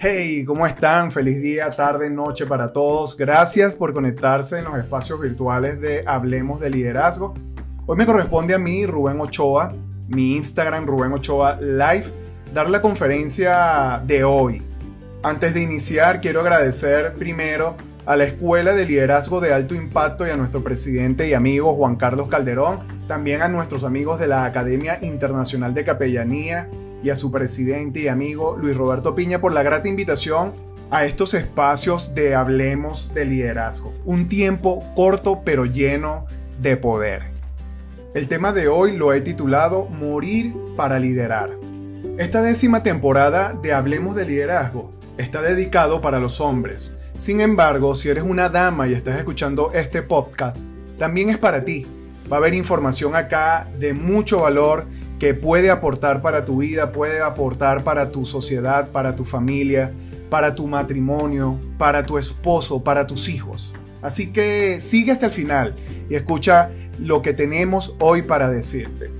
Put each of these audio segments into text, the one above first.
Hey, ¿cómo están? Feliz día, tarde, noche para todos. Gracias por conectarse en los espacios virtuales de Hablemos de Liderazgo. Hoy me corresponde a mí, Rubén Ochoa, mi Instagram, Rubén Ochoa Live, dar la conferencia de hoy. Antes de iniciar, quiero agradecer primero a la Escuela de Liderazgo de Alto Impacto y a nuestro presidente y amigo Juan Carlos Calderón, también a nuestros amigos de la Academia Internacional de Capellanía y a su presidente y amigo Luis Roberto Piña por la grata invitación a estos espacios de Hablemos de Liderazgo. Un tiempo corto pero lleno de poder. El tema de hoy lo he titulado Morir para liderar. Esta décima temporada de Hablemos de Liderazgo está dedicado para los hombres. Sin embargo, si eres una dama y estás escuchando este podcast, también es para ti. Va a haber información acá de mucho valor que puede aportar para tu vida, puede aportar para tu sociedad, para tu familia, para tu matrimonio, para tu esposo, para tus hijos. Así que sigue hasta el final y escucha lo que tenemos hoy para decirte.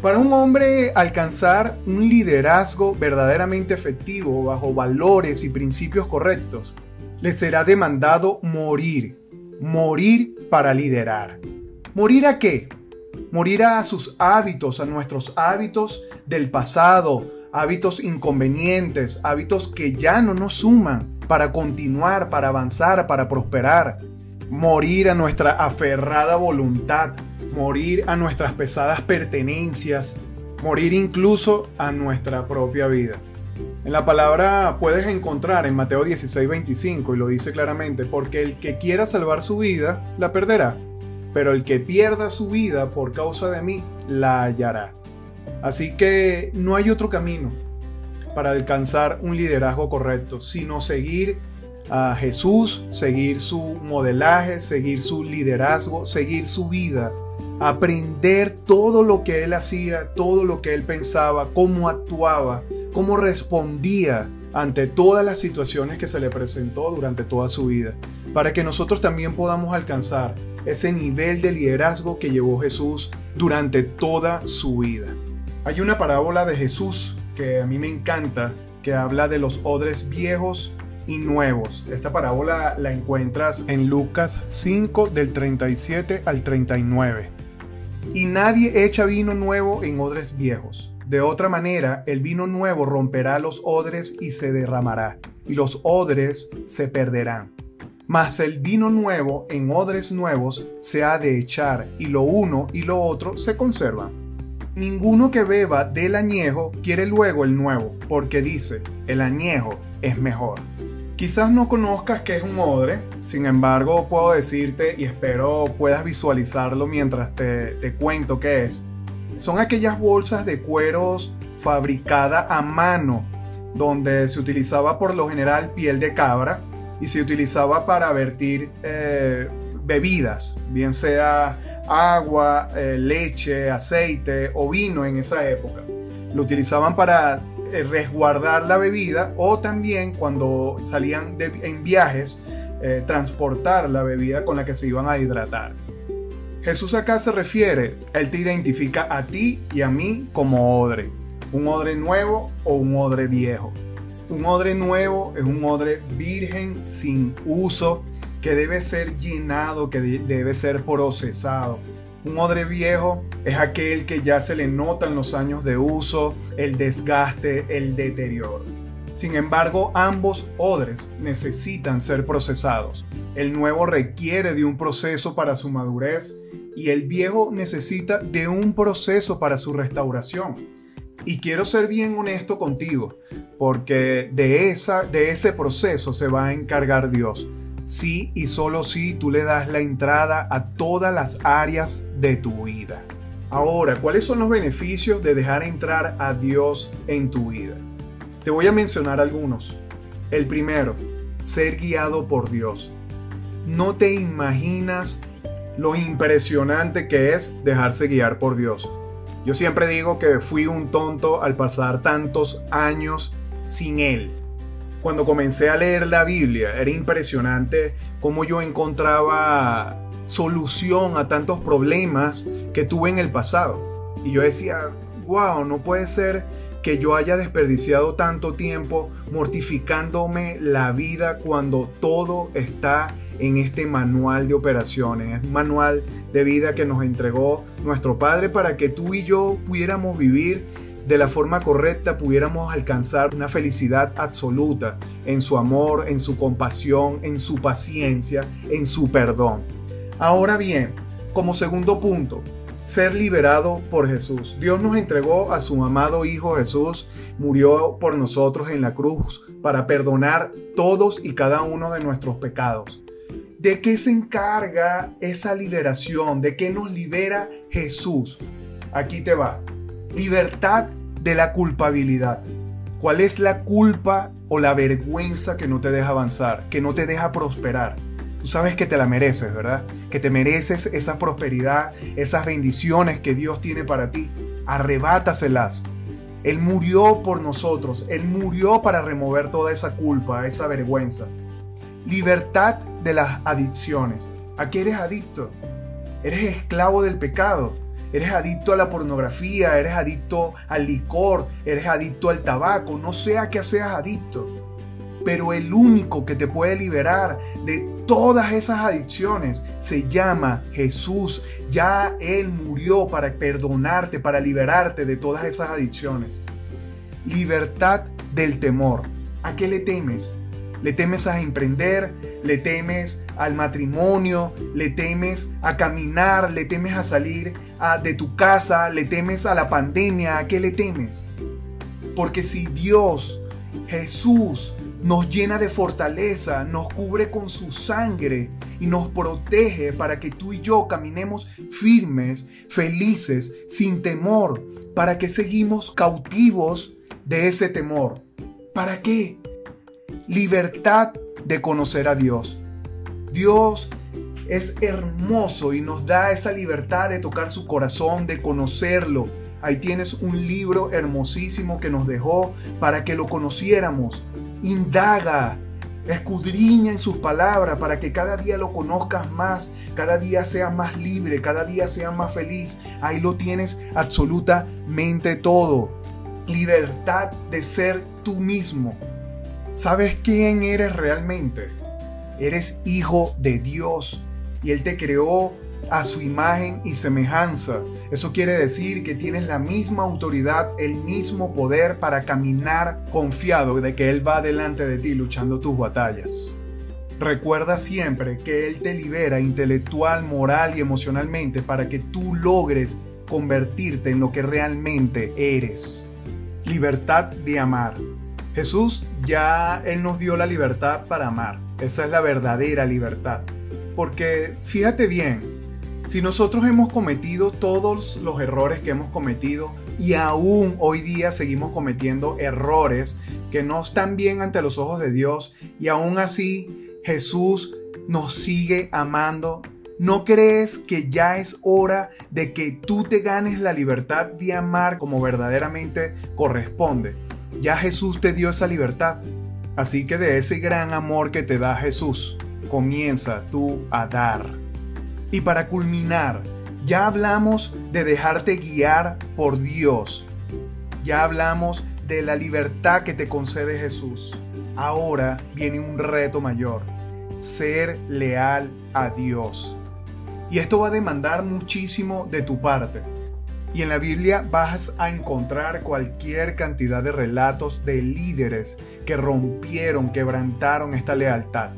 Para un hombre alcanzar un liderazgo verdaderamente efectivo bajo valores y principios correctos, le será demandado morir, morir para liderar. ¿Morir a qué? Morir a sus hábitos, a nuestros hábitos del pasado, hábitos inconvenientes, hábitos que ya no nos suman para continuar, para avanzar, para prosperar. Morir a nuestra aferrada voluntad, morir a nuestras pesadas pertenencias, morir incluso a nuestra propia vida. En la palabra puedes encontrar en Mateo 16, 25 y lo dice claramente, porque el que quiera salvar su vida, la perderá pero el que pierda su vida por causa de mí, la hallará. Así que no hay otro camino para alcanzar un liderazgo correcto, sino seguir a Jesús, seguir su modelaje, seguir su liderazgo, seguir su vida, aprender todo lo que él hacía, todo lo que él pensaba, cómo actuaba, cómo respondía ante todas las situaciones que se le presentó durante toda su vida, para que nosotros también podamos alcanzar ese nivel de liderazgo que llevó Jesús durante toda su vida. Hay una parábola de Jesús que a mí me encanta, que habla de los odres viejos y nuevos. Esta parábola la encuentras en Lucas 5 del 37 al 39. Y nadie echa vino nuevo en odres viejos. De otra manera, el vino nuevo romperá los odres y se derramará, y los odres se perderán mas el vino nuevo en odres nuevos se ha de echar, y lo uno y lo otro se conservan. Ninguno que beba del añejo quiere luego el nuevo, porque dice, el añejo es mejor. Quizás no conozcas qué es un odre, sin embargo puedo decirte y espero puedas visualizarlo mientras te, te cuento qué es. Son aquellas bolsas de cueros fabricada a mano, donde se utilizaba por lo general piel de cabra, y se utilizaba para vertir eh, bebidas, bien sea agua, eh, leche, aceite o vino en esa época. Lo utilizaban para eh, resguardar la bebida o también cuando salían en viajes, transportar la bebida con la que se iban a hidratar. Jesús acá se refiere, Él te identifica a ti y a mí como odre, un odre nuevo o un odre viejo. Un odre nuevo es un odre virgen sin uso que debe ser llenado, que debe ser procesado. Un odre viejo es aquel que ya se le notan los años de uso, el desgaste, el deterioro. Sin embargo, ambos odres necesitan ser procesados. El nuevo requiere de un proceso para su madurez y el viejo necesita de un proceso para su restauración. Y quiero ser bien honesto contigo, porque de, esa, de ese proceso se va a encargar Dios. Sí y solo si tú le das la entrada a todas las áreas de tu vida. Ahora, ¿cuáles son los beneficios de dejar entrar a Dios en tu vida? Te voy a mencionar algunos. El primero, ser guiado por Dios. no te imaginas lo impresionante que es dejarse guiar por Dios. Yo siempre digo que fui un tonto al pasar tantos años sin Él. Cuando comencé a leer la Biblia era impresionante cómo yo encontraba solución a tantos problemas que tuve en el pasado. Y yo decía, wow, no puede ser que yo haya desperdiciado tanto tiempo mortificándome la vida cuando todo está en este manual de operaciones. Es un manual de vida que nos entregó nuestro Padre para que tú y yo pudiéramos vivir de la forma correcta, pudiéramos alcanzar una felicidad absoluta en su amor, en su compasión, en su paciencia, en su perdón. Ahora bien, como segundo punto, ser liberado por Jesús. Dios nos entregó a su amado Hijo Jesús, murió por nosotros en la cruz para perdonar todos y cada uno de nuestros pecados. ¿De qué se encarga esa liberación? ¿De qué nos libera Jesús? Aquí te va. Libertad de la culpabilidad. ¿Cuál es la culpa o la vergüenza que no te deja avanzar, que no te deja prosperar? Tú sabes que te la mereces, ¿verdad? Que te mereces esa prosperidad, esas bendiciones que Dios tiene para ti. Arrebátaselas. Él murió por nosotros. Él murió para remover toda esa culpa, esa vergüenza. Libertad de las adicciones. ¿A qué eres adicto? Eres esclavo del pecado. Eres adicto a la pornografía, eres adicto al licor, eres adicto al tabaco, no sea que seas adicto. Pero el único que te puede liberar de todas esas adicciones se llama Jesús. Ya Él murió para perdonarte, para liberarte de todas esas adicciones. Libertad del temor. ¿A qué le temes? ¿Le temes a emprender? ¿Le temes al matrimonio? ¿Le temes a caminar? ¿Le temes a salir de tu casa? ¿Le temes a la pandemia? ¿A qué le temes? Porque si Dios, Jesús, nos llena de fortaleza, nos cubre con su sangre y nos protege para que tú y yo caminemos firmes, felices, sin temor. ¿Para que seguimos cautivos de ese temor? ¿Para qué? Libertad de conocer a Dios. Dios es hermoso y nos da esa libertad de tocar su corazón, de conocerlo. Ahí tienes un libro hermosísimo que nos dejó para que lo conociéramos Indaga, escudriña en sus palabras para que cada día lo conozcas más, cada día seas más libre, cada día seas más feliz. Ahí lo tienes absolutamente todo. Libertad de ser tú mismo. ¿Sabes quién eres realmente? Eres hijo de Dios y Él te creó a su imagen y semejanza. Eso quiere decir que tienes la misma autoridad, el mismo poder para caminar confiado de que Él va delante de ti luchando tus batallas. Recuerda siempre que Él te libera intelectual, moral y emocionalmente para que tú logres convertirte en lo que realmente eres. Libertad de amar. Jesús ya Él nos dio la libertad para amar. Esa es la verdadera libertad. Porque fíjate bien, si nosotros hemos cometido todos los errores que hemos cometido y aún hoy día seguimos cometiendo errores que no están bien ante los ojos de Dios y aún así Jesús nos sigue amando, ¿no crees que ya es hora de que tú te ganes la libertad de amar como verdaderamente corresponde? Ya Jesús te dio esa libertad. Así que de ese gran amor que te da Jesús, comienza tú a dar. Y para culminar, ya hablamos de dejarte guiar por Dios. Ya hablamos de la libertad que te concede Jesús. Ahora viene un reto mayor, ser leal a Dios. Y esto va a demandar muchísimo de tu parte. Y en la Biblia vas a encontrar cualquier cantidad de relatos de líderes que rompieron, quebrantaron esta lealtad.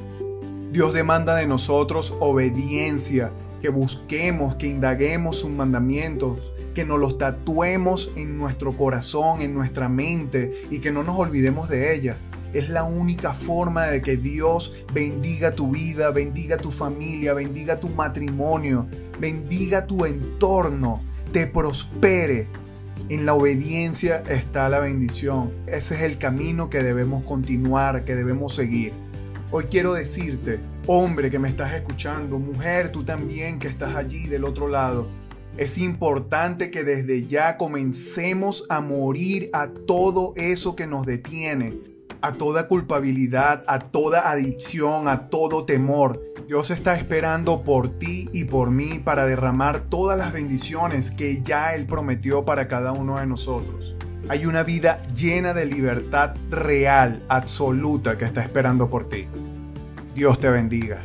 Dios demanda de nosotros obediencia que busquemos, que indaguemos sus mandamientos, que nos los tatuemos en nuestro corazón, en nuestra mente y que no nos olvidemos de ella. Es la única forma de que Dios bendiga tu vida, bendiga tu familia, bendiga tu matrimonio, bendiga tu entorno, te prospere. En la obediencia está la bendición. Ese es el camino que debemos continuar, que debemos seguir. Hoy quiero decirte, hombre que me estás escuchando, mujer, tú también que estás allí del otro lado, es importante que desde ya comencemos a morir a todo eso que nos detiene, a toda culpabilidad, a toda adicción, a todo temor. Dios está esperando por ti y por mí para derramar todas las bendiciones que ya Él prometió para cada uno de nosotros. Hay una vida llena de libertad real, absoluta, que está esperando por ti. Dios te bendiga.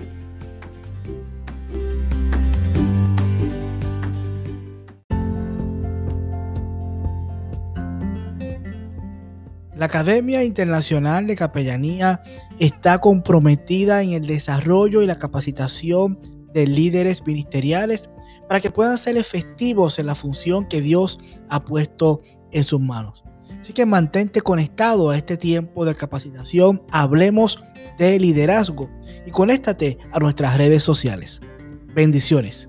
La Academia Internacional de Capellanía está comprometida en el desarrollo y la capacitación de líderes ministeriales para que puedan ser efectivos en la función que Dios ha puesto en sus manos. Así que mantente conectado a este tiempo de capacitación. Hablemos de liderazgo y conéctate a nuestras redes sociales. Bendiciones.